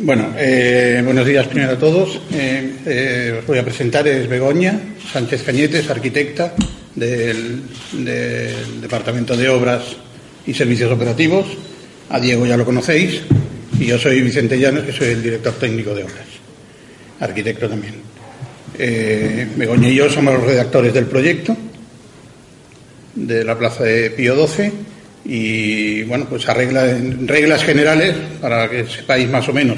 Bueno, eh, buenos días primero a todos. Eh, eh, os voy a presentar, es Begoña Sánchez Cañetes, arquitecta del, Departamento de Obras y Servicios Operativos. A Diego ya lo conocéis. Y yo soy Vicente Llanos, que soy el director técnico de obras, arquitecto también. Begoña y yo somos los redactores del proyecto de la Plaza de Pío XII y, bueno, pues arregla en reglas generales para que sepáis más o menos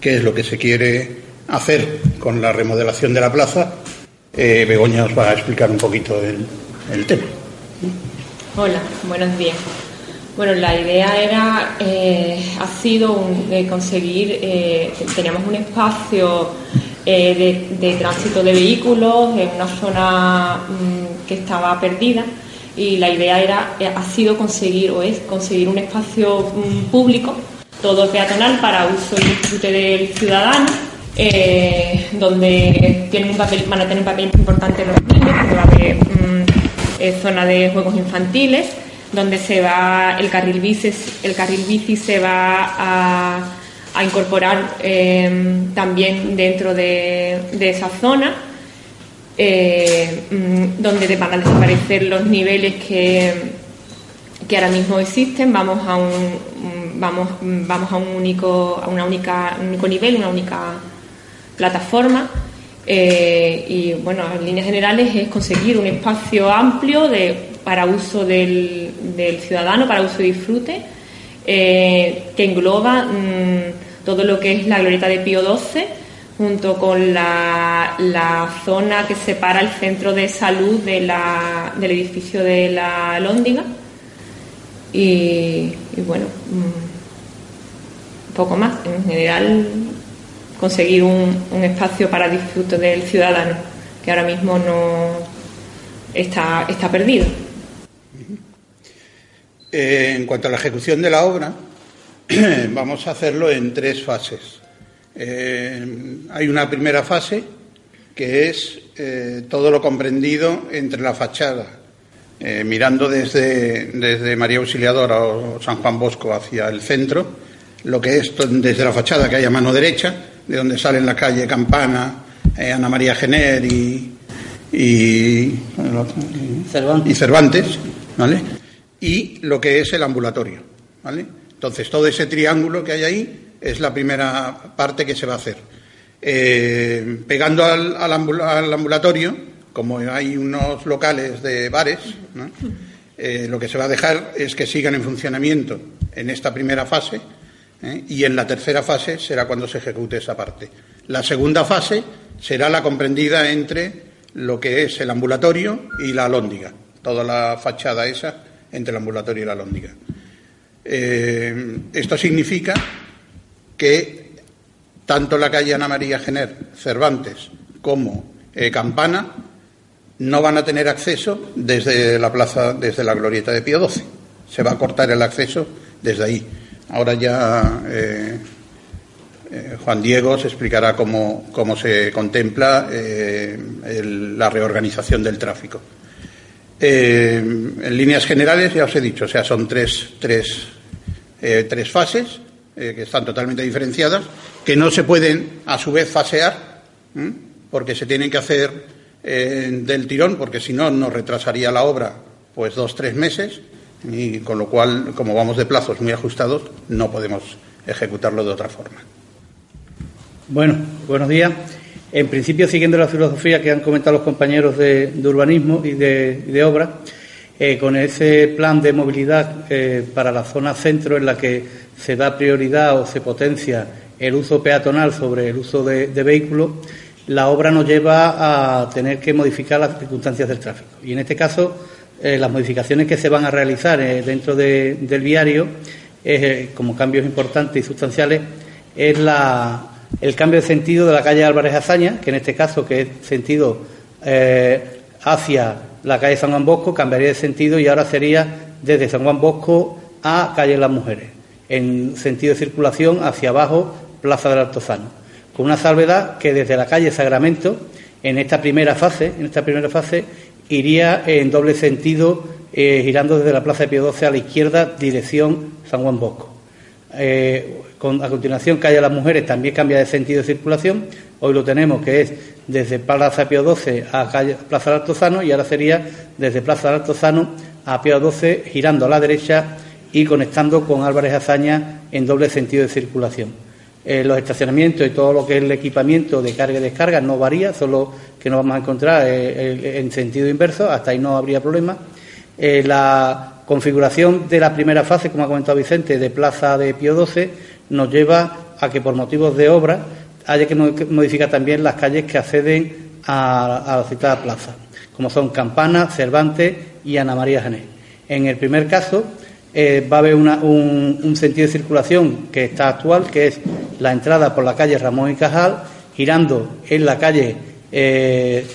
qué es lo que se quiere hacer con la remodelación de la plaza. Eh, Begoña os va a explicar un poquito el, el tema. Hola, buenos días. Bueno, la idea era, eh, ha sido un- de conseguir, eh, teníamos un espacio eh, de, de tránsito de vehículos en una zona mm, que estaba perdida y la idea era, eh, ha sido conseguir o es conseguir un espacio mm, público, todo peatonal para uso y disfrute del ciudadano, eh, donde tienen van a tener un papel importante los niños, porque va a haber mm, eh, zona de juegos infantiles, donde se va el carril bici, el carril bici se va a, incorporar también dentro de, de esa zona, eh, mm, donde van a desaparecer los niveles que, que ahora mismo existen. Vamos a un mm, vamos mm, vamos a un único a una única un único nivel, una única plataforma. Eh, y bueno, en líneas generales es conseguir un espacio amplio de, para uso del, del ciudadano, para uso y disfrute, eh, que engloba todo lo que es la glorieta de Pío XII, junto con la, la zona que separa el centro de salud de la- del edificio de la Lóndiga. Y, y bueno, mm, un poco más. En general, conseguir un, un espacio para disfrute del ciudadano, que ahora mismo no está, está perdido. Eh, en cuanto a la ejecución de la obra, vamos a hacerlo en tres fases. Eh, hay una primera fase que es eh, todo lo comprendido entre la fachada, eh, mirando desde, desde María Auxiliadora o San Juan Bosco hacia el centro, lo que es desde la fachada que hay a mano derecha, de donde salen la calle Campana, Ana María Gener y, y, y Cervantes, ¿vale? Y lo que es el ambulatorio, ¿vale? Entonces, todo ese triángulo que hay ahí es la primera parte que se va a hacer. Eh, pegando al, al ambul- al ambulatorio, como hay unos locales de bares. Eh, lo que se va a dejar es que sigan en funcionamiento en esta primera fase ¿eh? y en la tercera fase será cuando se ejecute esa parte. La segunda fase será la comprendida entre lo que es el ambulatorio y la alhóndiga, toda la fachada esa entre el ambulatorio y la alhóndiga. Eh, esto significa que tanto la calle Ana María Gener, Cervantes, como eh, Campana no van a tener acceso desde la plaza, desde la glorieta de Pío XII. Se va a cortar el acceso desde ahí. Ahora ya eh, eh, Juan Diego se explicará cómo, cómo se contempla la reorganización del tráfico. En líneas generales, ya os he dicho, o sea, son tres, tres, tres fases eh, que están totalmente diferenciadas, que no se pueden a su vez fasear, porque se tienen que hacer eh, del tirón, porque si no, nos retrasaría la obra pues dos, tres meses, y con lo cual, como vamos de plazos muy ajustados, no podemos ejecutarlo de otra forma. Bueno, buenos días. En principio, siguiendo la filosofía que han comentado los compañeros de, urbanismo y de obra, eh, con ese plan de movilidad eh, para la zona centro en la que se da prioridad o se potencia el uso peatonal sobre el uso de, vehículos, la obra nos lleva a tener que modificar las circunstancias del tráfico. Y en este caso, eh, las modificaciones que se van a realizar dentro de- del viario, como cambios importantes y sustanciales, es la, el cambio de sentido de la calle Álvarez Azaña, que en este caso, que es sentido hacia la calle San Juan Bosco, cambiaría de sentido y ahora sería desde San Juan Bosco a calle Las Mujeres, en sentido de circulación hacia abajo, Plaza del Altozano, con una salvedad que desde la calle Sagramento, en esta primera fase, en esta primera fase, iría en doble sentido, eh, girando desde la Plaza de Pío XII a la izquierda, dirección San Juan Bosco. Eh, a continuación, calle Las Mujeres también cambia de sentido de circulación. Hoy lo tenemos que es desde Plaza Pío XII a Plaza del Altozano y ahora sería desde Plaza del Altozano a Pío XII girando a la derecha y conectando con Álvarez Azaña en doble sentido de circulación. Eh, los estacionamientos y todo lo que es el equipamiento de carga y descarga no varía, solo que nos vamos a encontrar eh, en sentido inverso, hasta ahí no habría problema. Eh, la configuración de la primera fase, como ha comentado Vicente, de Plaza de Pío XII, nos lleva a que por motivos de obra haya que modificar también las calles que acceden a, la citada plaza, como son Campana, Cervantes y Ana María Janés. En el primer caso, eh, va a haber un, sentido de circulación que está actual, que es la entrada por la calle Ramón y Cajal, girando en la calle eh,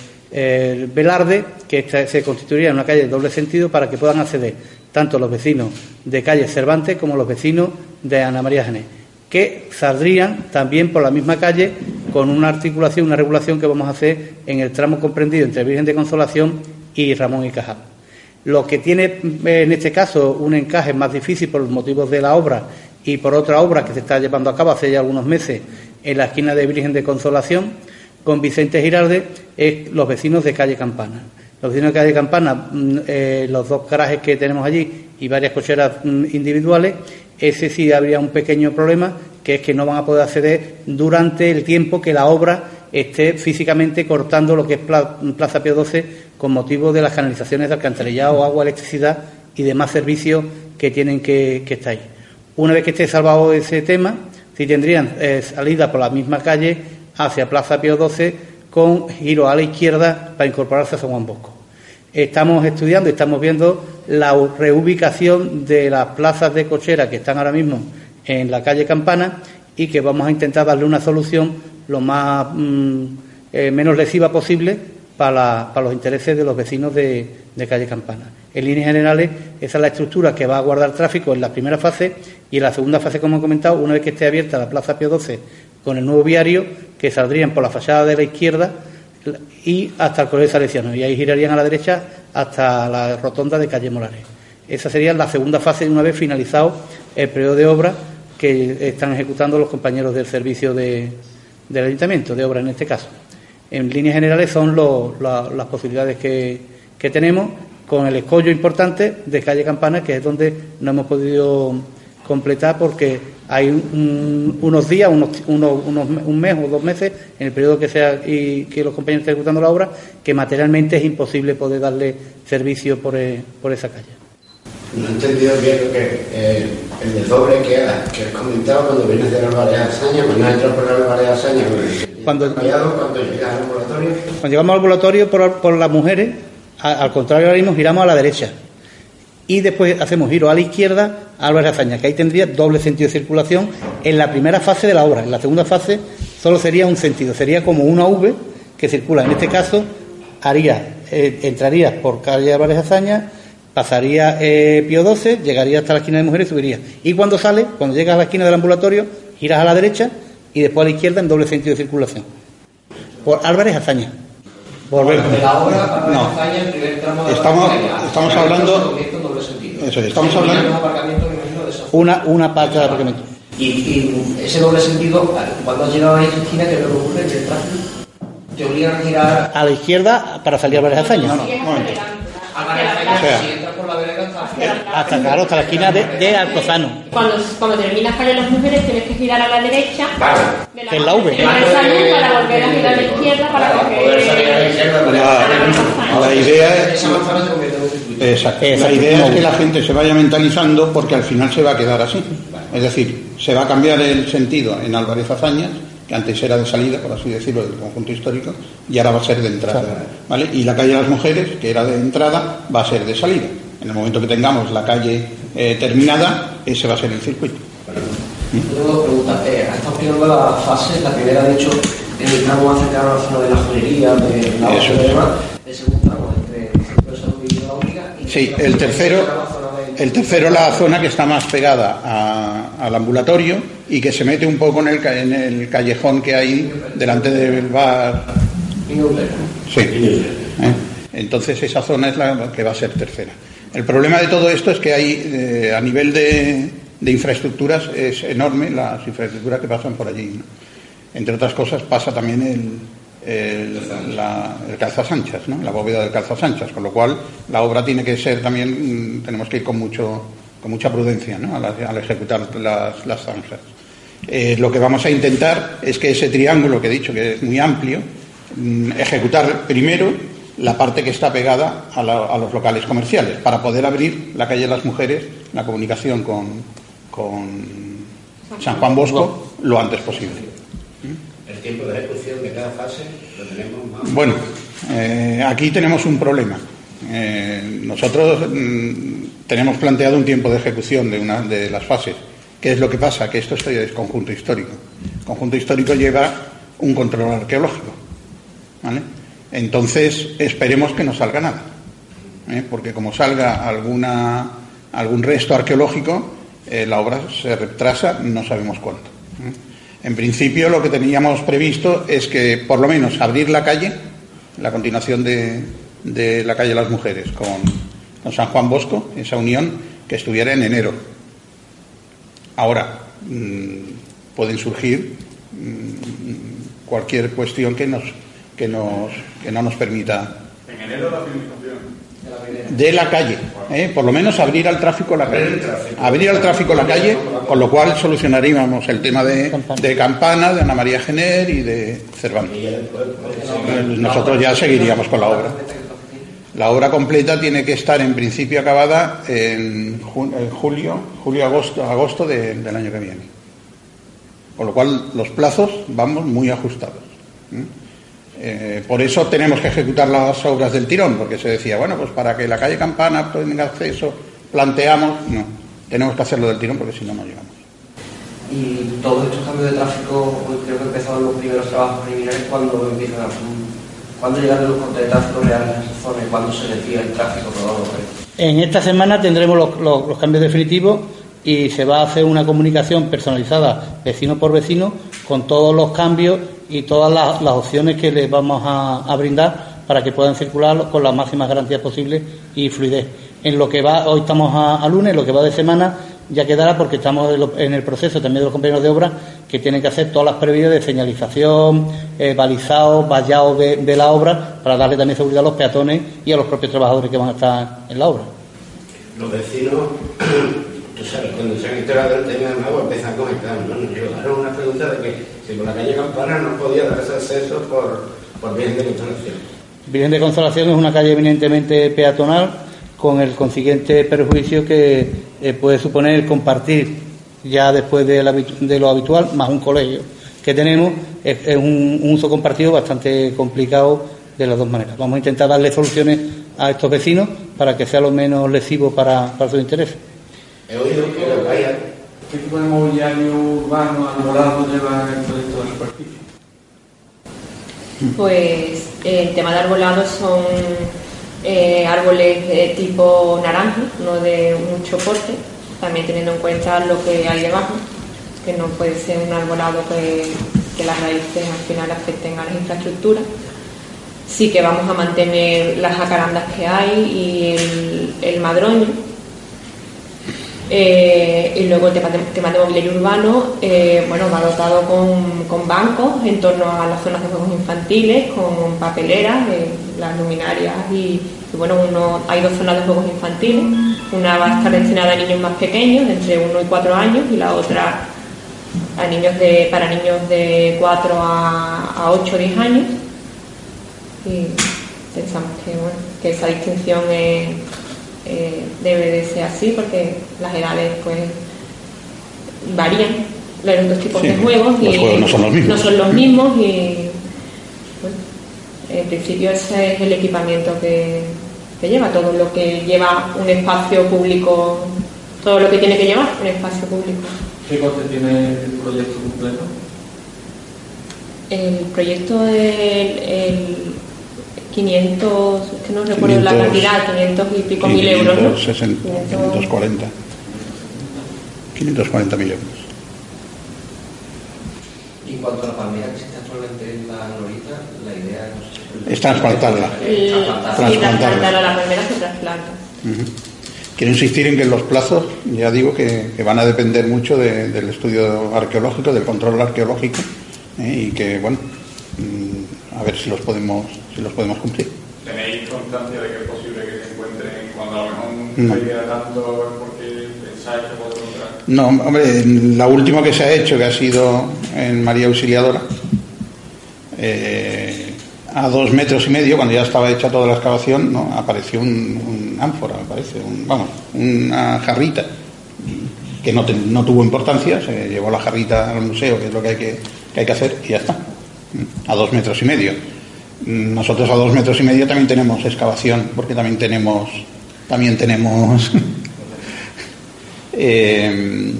Velarde, que se constituiría en una calle de doble sentido para que puedan acceder tanto los vecinos de calle Cervantes como los vecinos de Ana María Janés que saldrían también por la misma calle con una articulación, una regulación que vamos a hacer en el tramo comprendido entre Virgen de Consolación y Ramón y Cajal. Lo que tiene en este caso un encaje más difícil por los motivos de la obra y por otra obra que se está llevando a cabo hace ya algunos meses en la esquina de Virgen de Consolación con Vicente Giralde es los vecinos de calle Campana. Los vecinos de calle Campana, mm, eh, los dos garajes que tenemos allí y varias cocheras mm, individuales, ese sí habría un pequeño problema, que es que no van a poder acceder durante el tiempo que la obra esté físicamente cortando lo que es Plaza Pío XII con motivo de las canalizaciones de alcantarillado, agua, electricidad y demás servicios que tienen que, estar ahí. Una vez que esté salvado ese tema, sí tendrían eh, salida por la misma calle hacia Plaza Pío XII con giro a la izquierda para incorporarse a San Juan Bosco. Estamos estudiando, estamos viendo la reubicación de las plazas de cochera que están ahora mismo en la calle Campana y que vamos a intentar darle una solución lo más mm, eh, menos lesiva posible para, los intereses de los vecinos de, calle Campana. En líneas generales, esa es la estructura que va a guardar tráfico en la primera fase y en la segunda fase, como he comentado, una vez que esté abierta la Plaza Pío XII con el nuevo viario, que saldrían por la fachada de la izquierda y hasta el Colegio Salesiano. Y ahí girarían a la derecha hasta la rotonda de calle Molares. Esa sería la segunda fase una vez finalizado el periodo de obra que están ejecutando los compañeros del servicio de, del ayuntamiento, de obra en este caso. En líneas generales son las posibilidades que, que tenemos con el escollo importante de calle Campana, que es donde no hemos podido completar porque hay unos días, unos, un mes o dos meses, en el periodo que sea y que los compañeros estén ejecutando la obra, que materialmente es imposible poder darle servicio por, eh, por esa calle. No he entendido bien lo que eh, el desdoble que, que has comentado cuando vienes de la Valle de Azaña, cuando entras por la Valle de Azaña, cuando, cuando llegas al ambulatorio. Cuando llegamos al ambulatorio por, por las mujeres, al contrario ahora mismo giramos a la derecha y después hacemos giro a la izquierda a Álvarez Azaña, que ahí tendría doble sentido de circulación en la primera fase de la obra. En la segunda fase solo sería un sentido, sería como una V que circula. En este caso, haría, eh, entrarías por calle Álvarez Azaña, pasaría eh, Pío 12, llegaría hasta la esquina de mujeres y subiría. Y cuando sale, cuando llegas a la esquina del ambulatorio, giras a la derecha y después a la izquierda en doble sentido de circulación. Por Álvarez Azaña. Volvemos. no. estamos, estamos hablando eso, estamos hablando. Una, una parte de aparcamiento. Y, ese doble sentido, cuando has llegado a esa esquina, ¿qué lo ocurre? ¿Te, te obligan a girar. A la izquierda para salir a Valle Hazaña. No, no, un momento. A o sea, si entras por la vereda hasta, hasta, claro, hasta la esquina de, de Alcozano. Cuando, cuando terminas calle Las Mujeres tienes que girar a la derecha. Claro. De la, en la V. para volver a girar a la izquierda para, para poder salir a la izquierda. La, la idea es. Exacto. La idea es que la gente se vaya mentalizando porque al final se va a quedar así. Es decir, se va a cambiar el sentido en Álvarez Azañas, que antes era de salida, por así decirlo, del conjunto histórico, y ahora va a ser de entrada. ¿vale? Y la calle de las Mujeres, que era de entrada, va a ser de salida. En el momento que tengamos la calle eh, terminada, ese va a ser el circuito. tengo dos preguntas. Eh, ha estado explicando las fases. La primera, de hecho, en el tramo más cercano a la zona de la joyería, de la Eso es. demás. El segundo tramo, entre el centro de salud y hidráulica. Y Sí, el tercero, la de- el tercero la zona que está más pegada a- al ambulatorio y que se mete un poco en el, en el callejón que hay delante del bar. Sí. ¿eh? Entonces esa zona es la que va a ser tercera. El problema de todo esto es que hay, eh, a nivel de, infraestructuras, es enorme las infraestructuras que pasan por allí. Entre otras cosas pasa también el, el, la, el calzasanchas, ¿no? la bóveda del calzasanchas, con lo cual la obra tiene que ser también, mm, tenemos que ir con, mucho, con mucha prudencia ¿no? al, al ejecutar las, las zanjas. Eh, lo que vamos a intentar es que ese triángulo que he dicho, que es muy amplio, mm, ejecutar primero la parte que está pegada a, la- a los locales comerciales, para poder abrir la calle de las mujeres, la comunicación con, con San Juan Bosco lo antes posible. El tiempo de ejecución de cada fase lo tenemos más. Bueno, eh, aquí tenemos un problema. Eh, nosotros mm, tenemos planteado un tiempo de ejecución de una de las fases. ¿Qué es lo que pasa? Que esto es conjunto histórico. Conjunto histórico lleva un control arqueológico. ¿vale? Entonces, esperemos que no salga nada. ¿eh? Porque como salga alguna, algún resto arqueológico, eh, la obra se retrasa, no sabemos cuánto. ¿eh? En principio, lo que teníamos previsto es que, por lo menos, abrir la calle, la continuación de, de la calle de las Mujeres con, con San Juan Bosco, esa unión, que estuviera en enero. Ahora, mm, pueden surgir mm, cualquier cuestión que nos que nos que no nos permita de la calle, ¿eh? por lo menos abrir al tráfico la calle, abrir al tráfico la calle, con lo cual solucionaríamos el tema de, de Campana, de Ana María Gener y de Cervantes. Nosotros ya seguiríamos con la obra. La obra completa tiene que estar en principio acabada en, ju- en julio, julio agosto, agosto de- del año que viene. Con lo cual los plazos vamos muy ajustados. ¿eh? Eh, por eso tenemos que ejecutar las obras del tirón, porque se decía, bueno, pues para que la calle Campana tenga acceso, planteamos, no, tenemos que hacerlo del tirón porque si no, no llegamos. Y todos estos cambios de tráfico, pues, creo que empezaron los primeros trabajos preliminares cuando empiezan a. ¿Cuándo llegan los cortes de tráfico reales a esa zona y cuándo se decide el tráfico rodado? En esta semana tendremos los, los- los cambios definitivos y se va a hacer una comunicación personalizada vecino por vecino con todos los cambios y todas las, las opciones que les vamos a, a brindar para que puedan circular con las máximas garantías posibles y fluidez. En lo que va, hoy estamos a, a lunes, lo que va de semana ya quedará porque estamos en, el proceso también de los compañeros de obra que tienen que hacer todas las previas de señalización, eh, balizado, vallado de, de la obra para darle también seguridad a los peatones y a los propios trabajadores que van a estar en la obra. Los vecinos, cuando se han enterado del tema del agua empiezan a comentar, ¿no? Llegaron una pregunta de que si por la calle Campana no podía darse acceso por, por bien de instalación. Virgen de Consolación es una calle eminentemente peatonal con el consiguiente perjuicio que eh, puede suponer compartir ya después de, la habitu- de lo habitual más un colegio que tenemos es, es un, un uso compartido bastante complicado de las dos maneras. Vamos a intentar darle soluciones a estos vecinos para que sea lo menos lesivo para, para sus intereses. He oído que ¿Qué tipo de mobiliario urbano arbolado lleva el proyecto de superficie? Pues eh, el tema de arbolados son eh, árboles de tipo naranja, no de mucho porte, también teniendo en cuenta lo que hay debajo, que no puede ser un arbolado que, que las raíces al final afecten a las infraestructuras. Sí que vamos a mantener las jacarandas que hay y el, el madroño, eh, y luego el tema de, tema de mobiliario urbano, eh, bueno, va dotado con, con bancos en torno a las zonas de juegos infantiles, con papeleras, eh, las luminarias y, bueno, uno, hay dos zonas de juegos infantiles. Una va a estar destinada a niños más pequeños, de entre 1 y 4 años, y la otra a niños de, para niños de 4 a, a 8 o 10 años. Y pensamos que, bueno, que esa distinción es debe de ser así porque las edades pues varían los dos tipos Sí, de juegos los y juegos no son los mismos. no son los mismos y bueno, en principio ese es el equipamiento que, que lleva todo lo que lleva un espacio público todo lo que tiene que llevar un espacio público ¿Qué coste tiene el proyecto completo? El proyecto del el 500, que no recuerdo la 500, cantidad, 500 y pico mil euros, ¿no? 560, 540. 540 mil euros. Y en cuanto a la palmera que existe actualmente en la Norita, la idea no sé, Es trasplantarla. El- Trasplantarla. Sí, trasplantarla, la primera se trasplanta. Ujú. Quiero insistir en que los plazos, ya digo que, que van a depender mucho de- del estudio arqueológico, del control arqueológico, ¿eh? y que, bueno, mm, a ver si los podemos, si los podemos cumplir. ¿Tenéis constancia de que es posible que se encuentren cuando a lo mejor No. no llega tanto porque pensáis que puede encontrar? No, hombre, la última que se ha hecho, que ha sido en María Auxiliadora, eh, a dos metros y medio, cuando ya estaba hecha toda la excavación, ¿no? apareció un, un ánfora, me parece, un- vamos, una jarrita, que no, te- no tuvo importancia, se llevó la jarrita al museo, que es lo que hay que, que hay que hacer, y ya está, a dos metros y medio. Nosotros a dos metros y medio también tenemos excavación, porque también tenemos, también tenemos eh,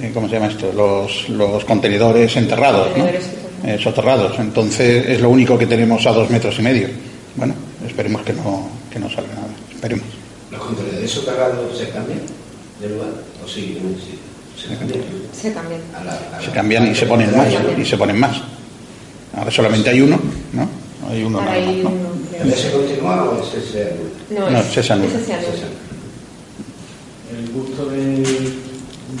eh, ¿cómo se llama esto? Los, los contenedores enterrados, ¿no? Contenedores Eh, soterrados. Entonces es lo único que tenemos a dos metros y medio. Bueno, esperemos que no, que no salga nada. Esperemos. ¿Los contenedores soterrados se cambian de lugar? ¿O siguen en el sitio? Se cambian. Se cambian. Se cambian y se ponen más. Y se ponen más. Ahora solamente hay uno, ¿no? Hay uno Ahora nada más, hay ¿no? uno, creo. ¿El ese continúa o ese se anula? No, No, es- ese se anula. El busto de,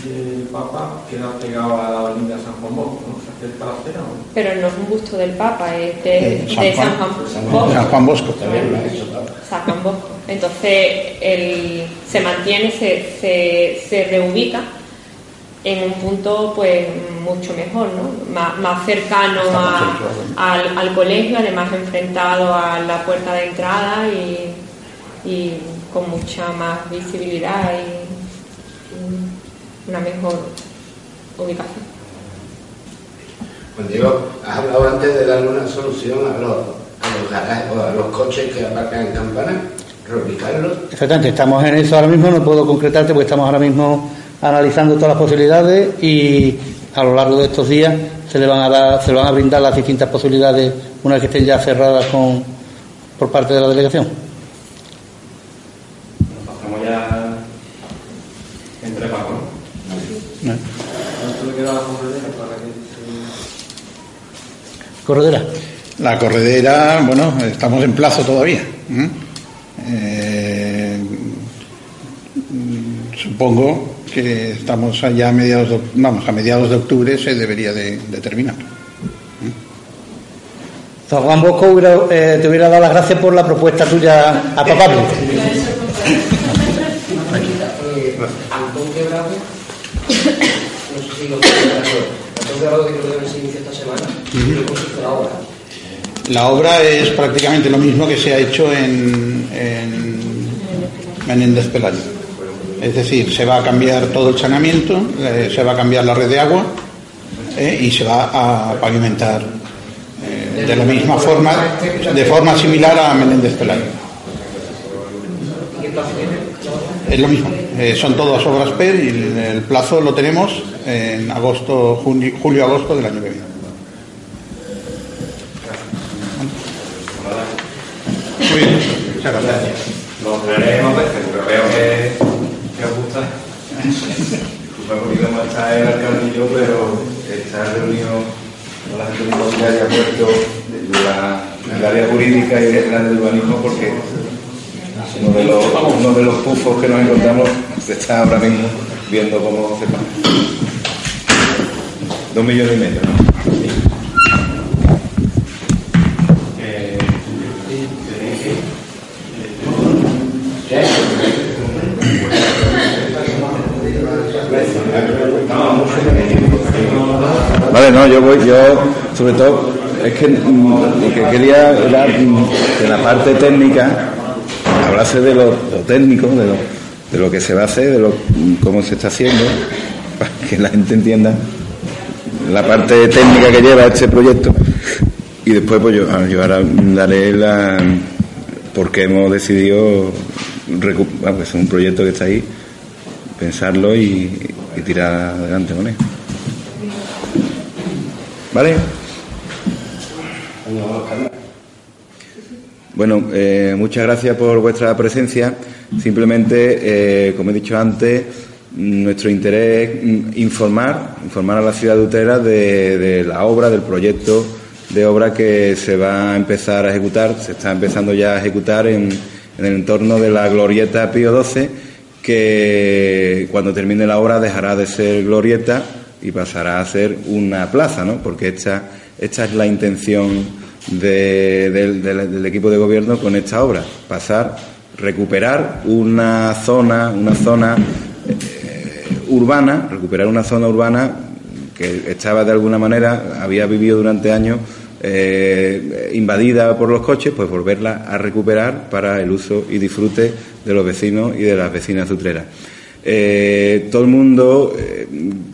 del Papa queda pegado a la avenida San Juan Bosco, ¿no? ¿Se acerca la acera o no? Pero no es un busto del Papa, es de, Eh, San de Juan. San Juan Bosco. San Juan Bosco. También lo han hecho, claro. San Juan Bosco. Entonces, el, se mantiene, se, se, se reubica en un punto pues mucho mejor, ¿no? Más, más cercano al, al colegio, además enfrentado a la puerta de entrada y, y con mucha más visibilidad y, y una mejor ubicación. Juan Diego, has hablado antes de darle una solución a los, a los garajes o a los coches que aparcan en campana, reubicarlos. Exactamente, estamos en eso ahora mismo, no puedo concretarte porque estamos ahora mismo analizando todas las posibilidades y a lo largo de estos días se le van a dar, se le van a brindar las distintas posibilidades una vez que estén ya cerradas con, por parte de la delegación. Nos pasamos ya entre Paco, ¿no? ¿no? ¿Cuánto le queda a la corredera. La corredera, bueno, estamos en plazo todavía. Eh, mm, supongo que estamos allá a mediados de, vamos, a mediados de octubre se debería de, de terminar. San Juan Bosco hubiera, eh, te hubiera dado las gracias por la propuesta tuya a papá. Antón Quebrado, no sé si lo Antón Quebrado que creo que se inició esta semana, ¿qué consiste la obra? La obra es prácticamente lo mismo que se ha hecho en, en Menéndez Pelayo. Es decir, se va a cambiar todo el saneamiento, eh, se va a cambiar la red de agua eh, y se va a pavimentar eh, de la misma forma, de forma similar a Menéndez Pelayo. Es lo mismo, eh, son todas obras PER y el, el plazo lo tenemos en agosto, junio- julio-agosto del año que viene. Muy bien, muchas gracias. Veo que. Disculpa porque no está el alcalde y yo, pero está reunido con la gente inmobiliaria puesto la, el área jurídica y el área de urbanismo porque uno de los, uno de los pufos que nos encontramos está ahora mismo viendo cómo se paga. Dos millones y medio. Vale, no, yo voy, yo sobre todo, es que mm, lo que quería era mm, que la parte técnica hablase de lo, lo técnico, de lo, de lo que se va a hacer, de lo, mm, cómo se está haciendo, para que la gente entienda la parte técnica que lleva este proyecto y después pues yo, ah, yo ahora daré la porque hemos decidido recu- bueno, es un proyecto que está ahí pensarlo y, y tirar adelante con él. ¿Vale? Bueno, eh, muchas gracias por vuestra presencia. Simplemente, eh, como he dicho antes, nuestro interés es informar, informar a la ciudad de Utrera de, la obra, del proyecto de obra que se va a empezar a ejecutar, se está empezando ya a ejecutar en, en el entorno de la glorieta Pío XII, que cuando termine la obra dejará de ser glorieta y pasará a ser una plaza, ¿no? Porque esta, esta es la intención del equipo de gobierno con esta obra, pasar, recuperar una zona, una zona eh, urbana, recuperar una zona urbana que estaba de alguna manera, había vivido durante años eh, invadida por los coches, pues volverla a recuperar para el uso y disfrute de los vecinos y de las vecinas utreras. Eh, todo el mundo eh,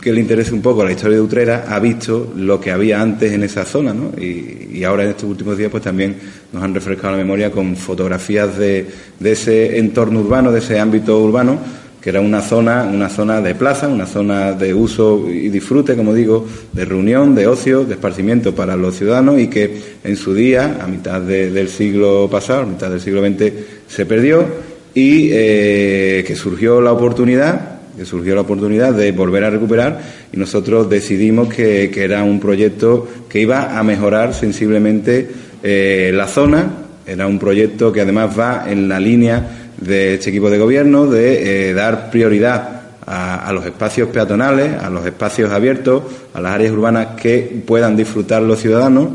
que le interese un poco la historia de Utrera ha visto lo que había antes en esa zona, ¿no? Y, ahora en estos últimos días pues también nos han refrescado la memoria con fotografías de, ese entorno urbano, de ese ámbito urbano, que era una zona, una zona de plaza, una zona de uso y disfrute, como digo, de reunión, de ocio, de esparcimiento para los ciudadanos y que en su día, a mitad del siglo pasado, a mitad del siglo XX, se perdió y eh, que surgió la oportunidad que surgió la oportunidad de volver a recuperar y nosotros decidimos que, era un proyecto que iba a mejorar sensiblemente eh, la zona, era un proyecto que además va en la línea de este equipo de gobierno de eh, dar prioridad a, los espacios peatonales, a los espacios abiertos, a las áreas urbanas que puedan disfrutar los ciudadanos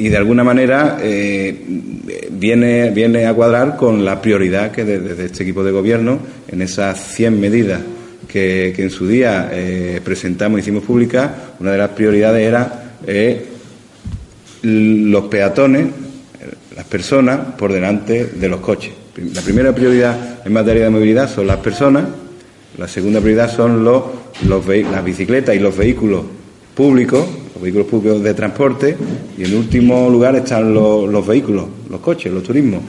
y de alguna manera eh, viene, viene a cuadrar con la prioridad que desde este equipo de gobierno, en esas 100 medidas que, en su día eh, presentamos y hicimos públicas, una de las prioridades era eh, los peatones, las personas, por delante de los coches. La primera prioridad en materia de movilidad son las personas, la segunda prioridad son las bicicletas y los vehículos públicos, los vehículos públicos de transporte, y en último lugar están los, vehículos, los coches, los turismos.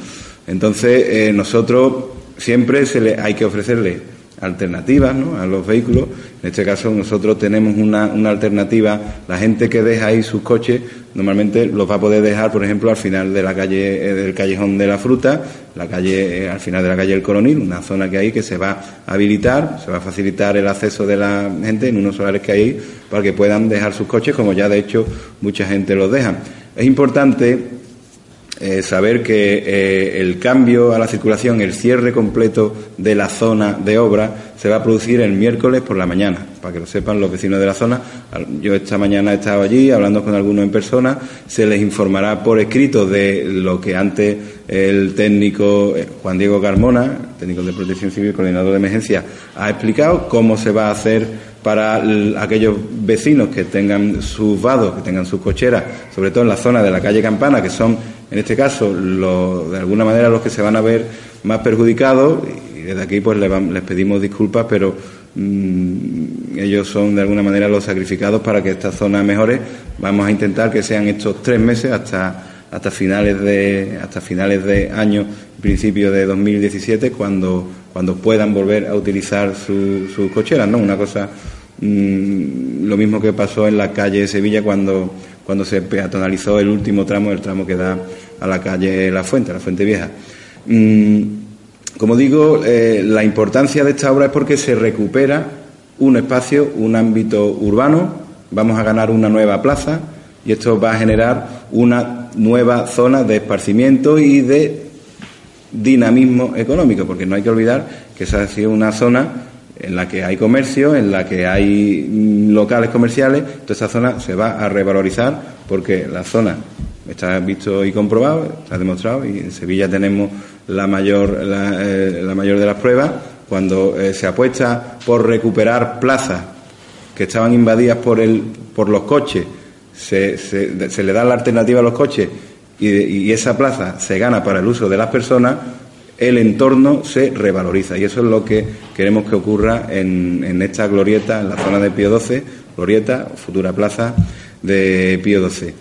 Entonces, eh, nosotros siempre se le, hay que ofrecerle alternativas ¿no? a los vehículos. En este caso nosotros tenemos una, una, alternativa. La gente que deja ahí sus coches normalmente los va a poder dejar, por ejemplo, al final de la calle eh, del callejón de la fruta, la calle eh, al final de la calle del Coronil, una zona que hay que se va a habilitar, se va a facilitar el acceso de la gente en unos solares que hay para que puedan dejar sus coches, como ya de hecho mucha gente los deja. Es importante eh, saber que eh, el cambio a la circulación, el cierre completo de la zona de obra se va a producir el miércoles por la mañana, para que lo sepan los vecinos de la zona. Yo esta mañana he estado allí hablando con algunos en persona, se les informará por escrito de lo que antes el técnico eh, Juan Diego Carmona, técnico de Protección Civil, coordinador de emergencia, ha explicado cómo se va a hacer para aquellos vecinos que tengan sus vados, que tengan sus cocheras, sobre todo en la zona de la calle Campana, que son en este caso, de alguna manera los que se van a ver más perjudicados, y desde aquí pues les, pedimos disculpas, pero mm, ellos son de alguna manera los sacrificados para que esta zona mejore. Vamos a intentar que sean estos tres meses hasta hasta finales de hasta finales de año principio de 2017 cuando cuando puedan volver a utilizar sus cocheras no una cosa mm, lo mismo que pasó en la calle de Sevilla cuando cuando se peatonalizó el último tramo, el tramo que da a la calle La Fuente, la Fuente Vieja. Mm, como digo, eh, la importancia de esta obra es porque se recupera un espacio, un ámbito urbano, vamos a ganar una nueva plaza y esto va a generar una nueva zona de esparcimiento y de dinamismo económico, porque no hay que olvidar que esa ha sido una zona en la que hay comercio, en la que hay mm, locales comerciales, toda esa zona se va a revalorizar porque la zona está visto y comprobado, está demostrado y en Sevilla tenemos la mayor, la, eh, mayor de las pruebas cuando eh, se apuesta por recuperar plazas que estaban invadidas por, el, por los coches, se, se, le da la alternativa a los coches y esa plaza se gana para el uso de las personas, el entorno se revaloriza. Y eso es lo que queremos que ocurra en, esta glorieta, en la zona de Pío XII, glorieta, futura plaza de Pío XII.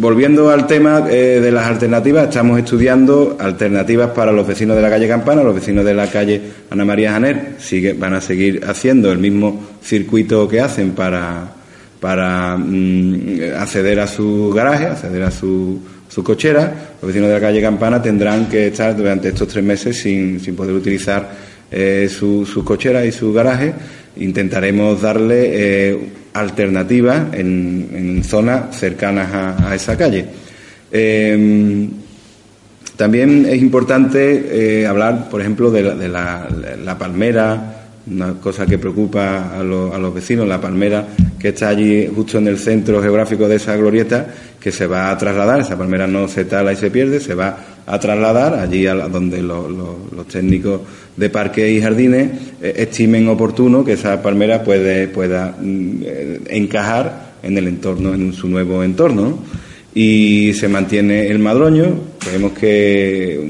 volviendo al tema eh, de las alternativas, estamos estudiando alternativas para los vecinos de la calle Campana, los vecinos de la calle Ana María Janer, sigue, van a seguir haciendo el mismo circuito que hacen para, para mm, acceder a su garaje, acceder a su, su cochera. Los vecinos de la calle Campana tendrán que estar durante estos tres meses sin, sin poder utilizar eh, sus su cocheras y su garaje. Intentaremos darle eh, alternativas en, zonas cercanas a, esa calle. Em, también es importante eh, hablar, por ejemplo, de, la, palmera, una cosa que preocupa a, los vecinos, la palmera que está allí justo en el centro geográfico de esa glorieta, que se va a trasladar, esa palmera no se tala y se pierde, se va a trasladar allí a donde los técnicos de parques y jardines eh, estimen oportuno que esa palmera pueda mm, encajar en el entorno, en su nuevo entorno. Y se mantiene el madroño, creemos que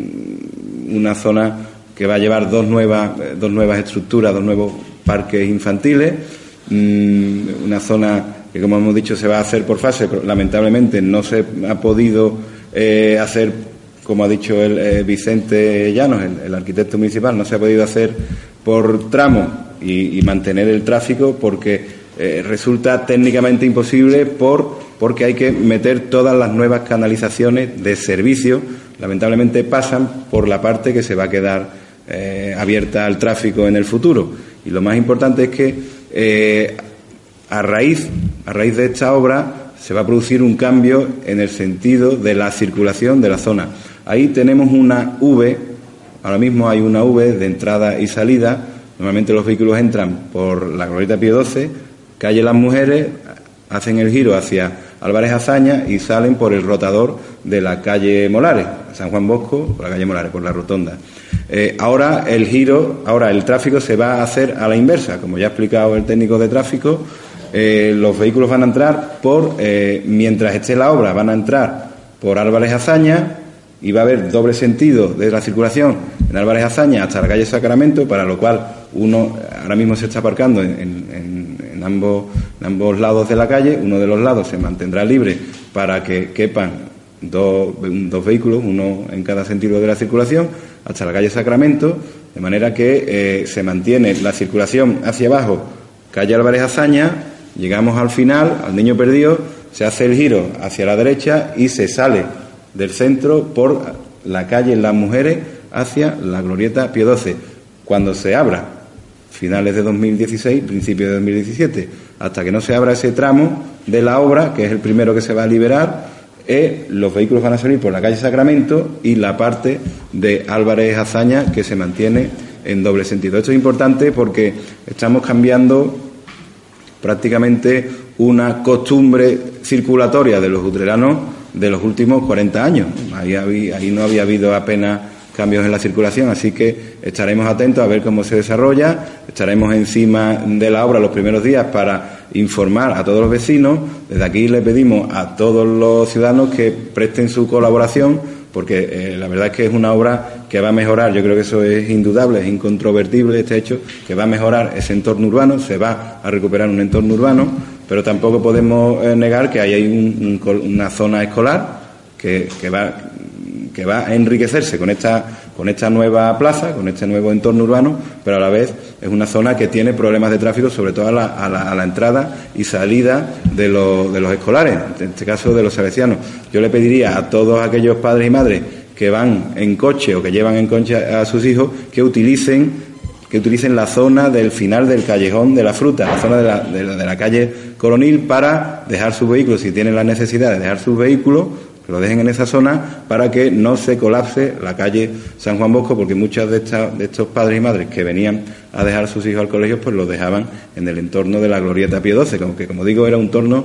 mm, una zona que va a llevar dos nuevas, eh, dos nuevas estructuras, dos nuevos parques infantiles, mm, una zona que como hemos dicho se va a hacer por fase, pero lamentablemente no se ha podido hacer como ha dicho el, eh, Vicente Llanos, el, arquitecto municipal, no se ha podido hacer por tramo y, mantener el tráfico porque eh, resulta técnicamente imposible por, porque hay que meter todas las nuevas canalizaciones de servicio, lamentablemente pasan por la parte que se va a quedar eh, abierta al tráfico en el futuro. Y lo más importante es que a raíz, a raíz de esta obra se va a producir un cambio en el sentido de la circulación de la zona. Ahí tenemos una V, ahora mismo hay una V de entrada y salida. Normalmente los vehículos entran por la Glorieta Pío XII, calle Las Mujeres, hacen el giro hacia Álvarez Azaña y salen por el rotador de la calle Molares, San Juan Bosco, por la calle Molares, por la rotonda. Eh, ahora el giro, ahora el tráfico se va a hacer a la inversa, como ya ha explicado el técnico de tráfico, eh, los vehículos van a entrar por, eh, mientras esté la obra, van a entrar por Álvarez Azaña, y va a haber doble sentido de la circulación en Álvarez Azaña hasta la calle Sacramento, para lo cual uno ahora mismo se está aparcando en, ambos, lados de la calle, uno de los lados se mantendrá libre para que quepan dos, dos vehículos, uno en cada sentido de la circulación, hasta la calle Sacramento, de manera que eh, se mantiene la circulación hacia abajo, calle Álvarez Azaña, llegamos al final, al niño perdido, se hace el giro hacia la derecha y se sale del centro por la calle Las Mujeres hacia la Glorieta Pío XII, cuando se abra, finales de 2016, principios de 2017, hasta que no se abra ese tramo de la obra, que es el primero que se va a liberar, eh, los vehículos van a salir por la calle Sacramento y la parte de Álvarez Azaña que se mantiene en doble sentido. Esto es importante porque estamos cambiando prácticamente una costumbre circulatoria de los utreranos de los últimos 40 años. Ahí, ahí no había habido apenas cambios en la circulación, así que estaremos atentos a ver cómo se desarrolla, estaremos encima de la obra los primeros días para informar a todos los vecinos. Desde aquí le pedimos a todos los ciudadanos que presten su colaboración, porque eh, la verdad es que es una obra que va a mejorar, yo creo que eso es indudable, es incontrovertible este hecho, que va a mejorar ese entorno urbano, se va a recuperar un entorno urbano pero tampoco podemos eh, negar que hay una zona escolar que, va, que va a enriquecerse con esta, con esta nueva plaza, con este nuevo entorno urbano, pero a la vez es una zona que tiene problemas de tráfico, sobre todo a la, entrada y salida de, de los escolares, en este caso de los salesianos. Yo le pediría a todos aquellos padres y madres que van en coche o que llevan en coche a sus hijos que utilicen que utilicen la zona del final del callejón de la fruta, la zona de la, de la, calle Coronil, para dejar sus vehículos, si tienen la necesidad de dejar sus vehículos, lo dejen en esa zona para que no se colapse la calle San Juan Bosco, porque muchos de, de estos padres y madres que venían a dejar sus hijos al colegio, pues los dejaban en el entorno de la Glorieta Pío XII, como que, como digo, era un entorno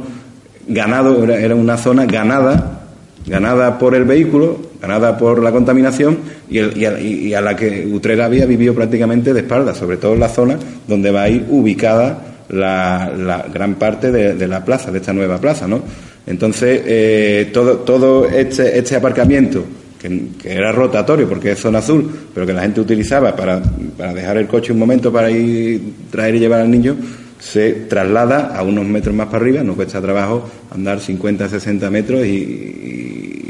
ganado, era una zona ganada ganada por el vehículo, ganada por la contaminación y, a, la que Utrera había vivido prácticamente de espaldas, sobre todo en la zona donde va a ir ubicada la, gran parte de, la plaza, de esta nueva plaza, ¿no? Entonces, eh, todo, este, este aparcamiento, que, era rotatorio porque es zona azul, pero que la gente utilizaba para, dejar el coche un momento para ir, traer y llevar al niño, se traslada a unos metros más para arriba, no cuesta trabajo andar 50, 60 metros y,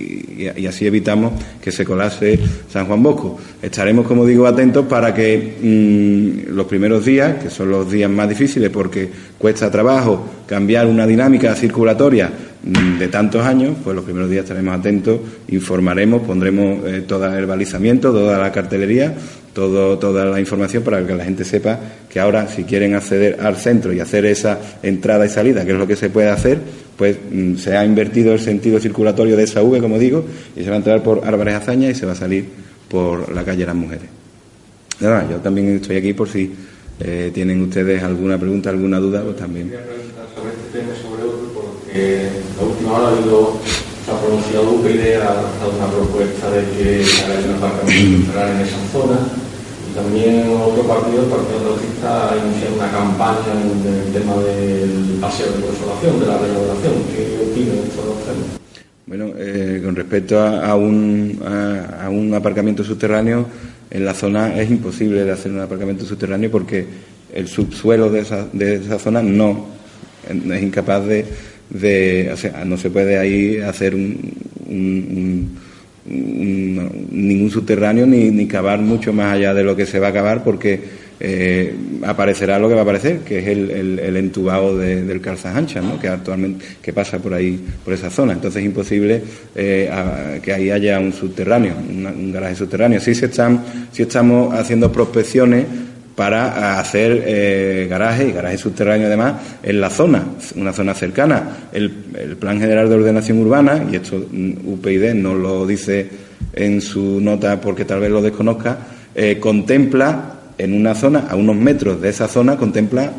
así evitamos que se colase San Juan Bosco. Estaremos, como digo, atentos para que mm, los primeros días, que son los días más difíciles porque cuesta trabajo cambiar una dinámica circulatoria mm, de tantos años, pues los primeros días estaremos atentos, informaremos, pondremos eh, todo el balizamiento, toda la cartelería todo, toda la información para que la gente sepa que ahora si quieren acceder al centro y hacer esa entrada y salida, que es lo que se puede hacer, pues mm, se ha invertido el sentido circulatorio de esa V, como digo, y se va a entrar por Álvarez Azaña y se va a salir por la calle Las Mujeres. Nada, yo también estoy aquí por si eh, tienen ustedes alguna pregunta, alguna duda, pues también. sobre este tema, sobre otro, porque la última hora se ha pronunciado ha lanzado una propuesta de que haga un aparcamiento en esa zona también otro partido, el Partido Andalucista, ha iniciado una campaña en el tema del paseo de consolación, de la remodelación. ¿Qué opinan estos dos temas? Bueno, eh, con respecto a, un, a, un aparcamiento subterráneo, en la zona es imposible de hacer un aparcamiento subterráneo porque el subsuelo de esa, de esa zona no es incapaz de, de o sea, no se puede ahí hacer un ningún subterráneo ni, ni, cavar mucho más allá de lo que se va a cavar porque eh, aparecerá lo que va a aparecer, que es el, el, entubado del calzas anchas, ¿no? que actualmente que pasa por ahí, por esa zona. Entonces es imposible eh, que ahí haya un subterráneo, un garaje subterráneo. Sí, se están, sí estamos haciendo prospecciones para hacer eh, garajes y garajes subterráneos además en la zona, una zona cercana. El, Plan General de Ordenación Urbana, y esto mm, UPyD no lo dice en su nota porque tal vez lo desconozca, eh, contempla en una zona, a unos metros de esa zona, contempla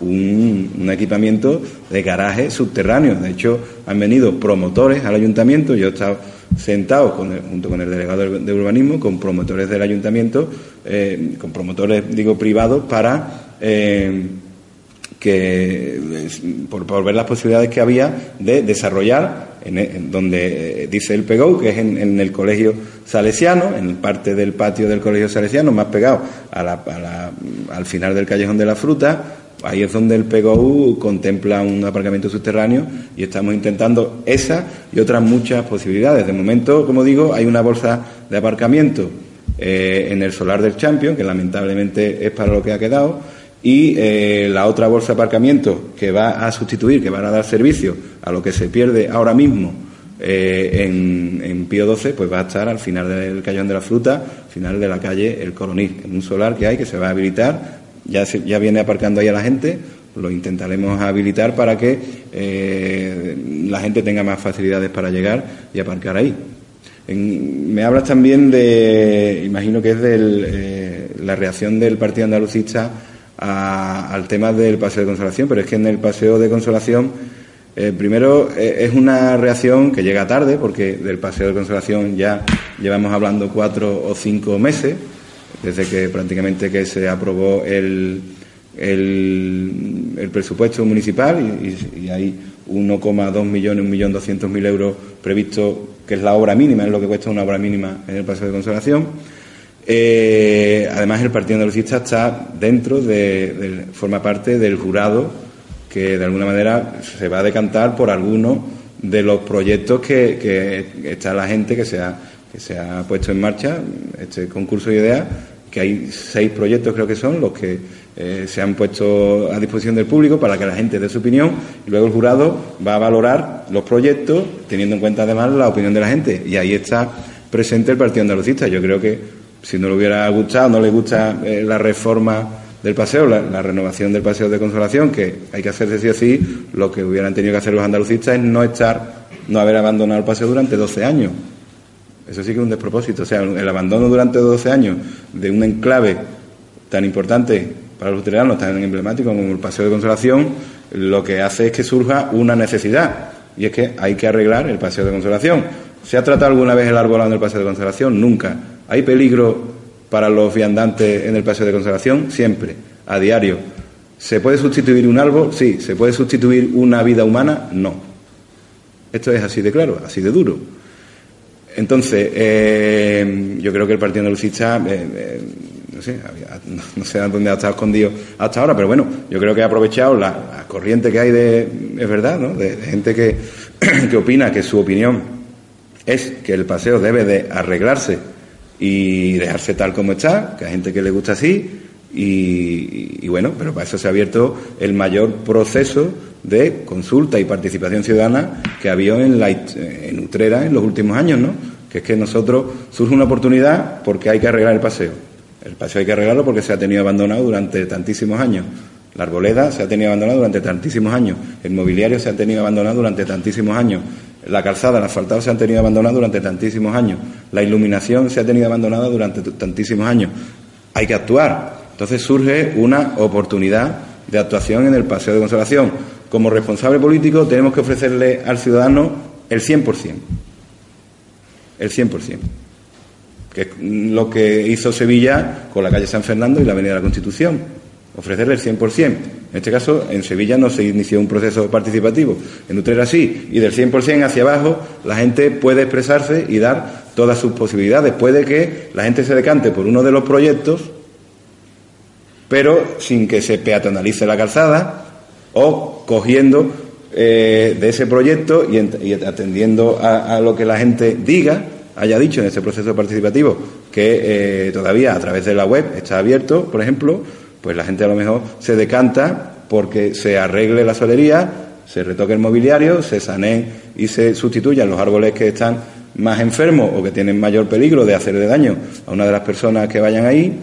un, equipamiento de garaje subterráneo. De hecho, han venido promotores al ayuntamiento, yo he estado sentado con junto con el delegado de urbanismo, con promotores del ayuntamiento, eh, con promotores, digo, privados, para eh, que, por, ver las posibilidades que había de desarrollar, en, donde eh, dice el PEGO, que es en, el colegio salesiano, en parte del patio del colegio salesiano, más pegado al final del callejón de la fruta, ahí es donde el PGOU contempla un aparcamiento subterráneo y estamos intentando esa y otras muchas posibilidades. De momento, como digo, hay una bolsa de aparcamiento eh, en el solar del Champion, que lamentablemente es para lo que ha quedado, y eh, la otra bolsa de aparcamiento que va a sustituir, que van a dar servicio a lo que se pierde ahora mismo eh, en, en, Pío 12, pues va a estar al final del Callón de la Fruta, al final de la calle El Coronil, en un solar que hay que se va a habilitar ya, viene aparcando ahí a la gente, lo intentaremos habilitar para que eh, la gente tenga más facilidades para llegar y aparcar ahí. me hablas también de, imagino que es de eh, la reacción del Partido Andalucista al tema del paseo de consolación, pero es que en el paseo de consolación, eh, primero es una reacción que llega tarde, porque del paseo de consolación ya llevamos hablando cuatro o cinco meses desde que prácticamente que se aprobó el, el, presupuesto municipal y, hay 1,2 millones, 1.200.000 euros previsto, que es la obra mínima, es lo que cuesta una obra mínima en el Paseo de Consolación. Eh, además, el Partido Andalucista está dentro de, forma parte del jurado que de alguna manera se va a decantar por algunos de los proyectos que, que está la gente que se ha, que se ha puesto en marcha, este concurso de ideas, que hay seis proyectos creo que son los que eh, se han puesto a disposición del público para que la gente dé su opinión. Y luego el jurado va a valorar los proyectos teniendo en cuenta además la opinión de la gente. Y ahí está presente el Partido Andalucista. Yo creo que si no le hubiera gustado, no le gusta eh, la reforma del paseo, la, renovación del paseo de consolación, que hay que hacer sí o sí, lo que hubieran tenido que hacer los andalucistas es no estar, no haber abandonado el paseo durante 12 años eso sí que es un despropósito. O sea, el abandono durante 12 años de un enclave tan importante para los lutheranos, tan emblemático como el Paseo de Consolación, lo que hace es que surja una necesidad. Y es que hay que arreglar el Paseo de Consolación. ¿Se ha tratado alguna vez el arbolado en el Paseo de Consolación? Nunca. ¿Hay peligro para los viandantes en el Paseo de Consolación? Siempre, a diario. ¿Se puede sustituir un árbol? Sí. ¿Se puede sustituir una vida humana? No. Esto es así de claro, así de duro. Entonces, eh, yo creo que el Partido Andalucista, eh, eh, no sé, no, sé dónde ha estado escondido hasta ahora, pero bueno, yo creo que ha aprovechado la, corriente que hay de, es verdad, ¿no? de, gente que, que opina que su opinión es que el paseo debe de arreglarse y dejarse tal como está, que hay gente que le gusta así, y, bueno, pero para eso se ha abierto el mayor proceso de consulta y participación ciudadana que ha habido en, la, en Utrera en los últimos años, ¿no? Que es que nosotros surge una oportunidad porque hay que arreglar el paseo. El paseo hay que arreglarlo porque se ha tenido abandonado durante tantísimos años. La arboleda se ha tenido abandonado durante tantísimos años. El mobiliario se ha tenido abandonado durante tantísimos años. La calzada, el asfaltado se han tenido abandonado durante tantísimos años. La iluminación se ha tenido abandonada durante tantísimos años. Hay que actuar. Entonces surge una oportunidad de actuación en el paseo de conservación. Como responsable político tenemos que ofrecerle al ciudadano el 100%. El 100%. Que es lo que hizo Sevilla con la calle San Fernando y la Avenida de la Constitución. Ofrecerle el 100%. En este caso, en Sevilla no se inició un proceso participativo. En Utrera sí. Y del 100% hacia abajo, la gente puede expresarse y dar todas sus posibilidades. Puede que la gente se decante por uno de los proyectos pero sin que se peatonalice la calzada o cogiendo eh, de ese proyecto y, atendiendo a, lo que la gente diga, haya dicho en ese proceso participativo, que eh, todavía a través de la web está abierto, por ejemplo, pues la gente a lo mejor se decanta porque se arregle la solería, se retoque el mobiliario, se saneen y se sustituyan los árboles que están más enfermos o que tienen mayor peligro de hacerle daño a una de las personas que vayan ahí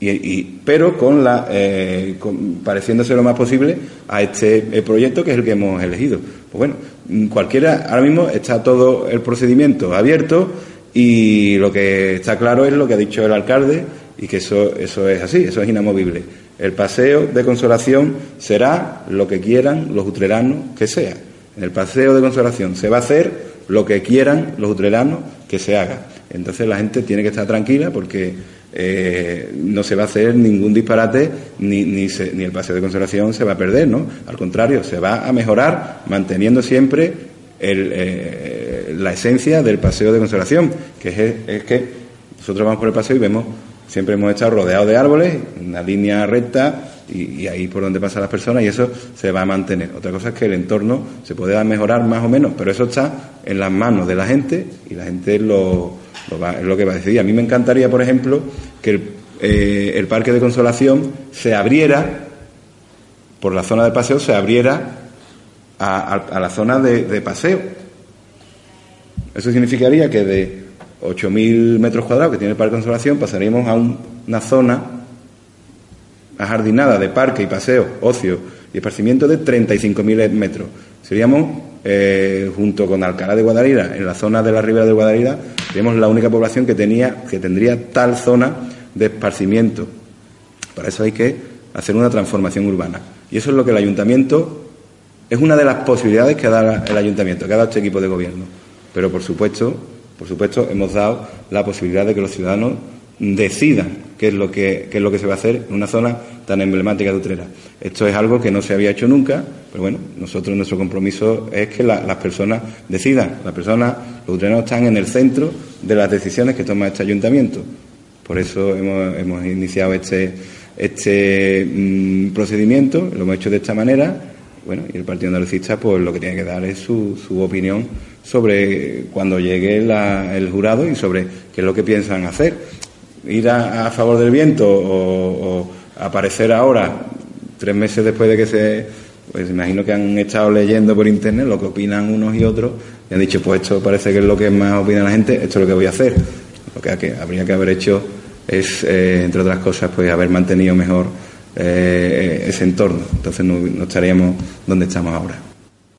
y, pero con la, eh, pareciéndose lo más posible a este proyecto que es el que hemos elegido. Pues bueno, mm, cualquiera, ahora mismo está todo el procedimiento abierto y lo que está claro es lo que ha dicho el alcalde y que eso, eso es así, eso es inamovible. El paseo de consolación será lo que quieran los utreranos que sea. El paseo de consolación se va a hacer lo que quieran los utreranos que se haga. Entonces la gente tiene que estar tranquila porque eh, no se va a hacer ningún disparate ni, ni, el paseo de conservación se va a perder, ¿no? Al contrario, se va a mejorar manteniendo siempre eh, la esencia del paseo de conservación, que es, que nosotros vamos por el paseo y vemos, siempre hemos estado rodeados de árboles, una línea recta y, ahí por donde pasan las personas y eso se va a mantener. Otra cosa es que el entorno se puede mejorar más o menos, pero eso está en las manos de la gente y la gente lo es lo que va a decidir. A mí me encantaría, por ejemplo, que el, eh, parque de consolación se abriera, por la zona de paseo, se abriera a, la zona de, paseo. Eso significaría que de 8.000 metros cuadrados que tiene el parque de consolación pasaríamos a una zona ajardinada de parque y paseo, ocio y esparcimiento de 35.000 metros. Seríamos, eh, junto con Alcalá de Guadalira, en la zona de la ribera de Guadalira, seríamos la única población que, tenía, que tendría tal zona de esparcimiento. Para eso hay que hacer una transformación urbana. Y eso es lo que el ayuntamiento, es una de las posibilidades que da el ayuntamiento, que ha dado este equipo de gobierno. Pero por supuesto, por supuesto, hemos dado la posibilidad de que los ciudadanos decidan qué es lo que, es lo que se va a hacer en una zona tan emblemática de Utrera. Esto es algo que no se había hecho nunca, pero bueno, nosotros nuestro compromiso es que las personas decidan, las personas, los utrenos están en el centro de las decisiones que toma este ayuntamiento. Por eso hemos, hemos iniciado este, este mm, procedimiento, lo hemos hecho de esta manera, bueno, y el Partido Andalucista pues lo que tiene que dar es su, su opinión sobre cuando llegue el jurado y sobre qué es lo que piensan hacer ir a, favor del viento o, aparecer ahora, tres meses después de que se. Pues imagino que han estado leyendo por internet lo que opinan unos y otros y han dicho, pues esto parece que es lo que más opina la gente, esto es lo que voy a hacer. Lo que, habría que haber hecho es, eh, entre otras cosas, pues haber mantenido mejor eh, ese entorno. Entonces no estaríamos donde estamos ahora.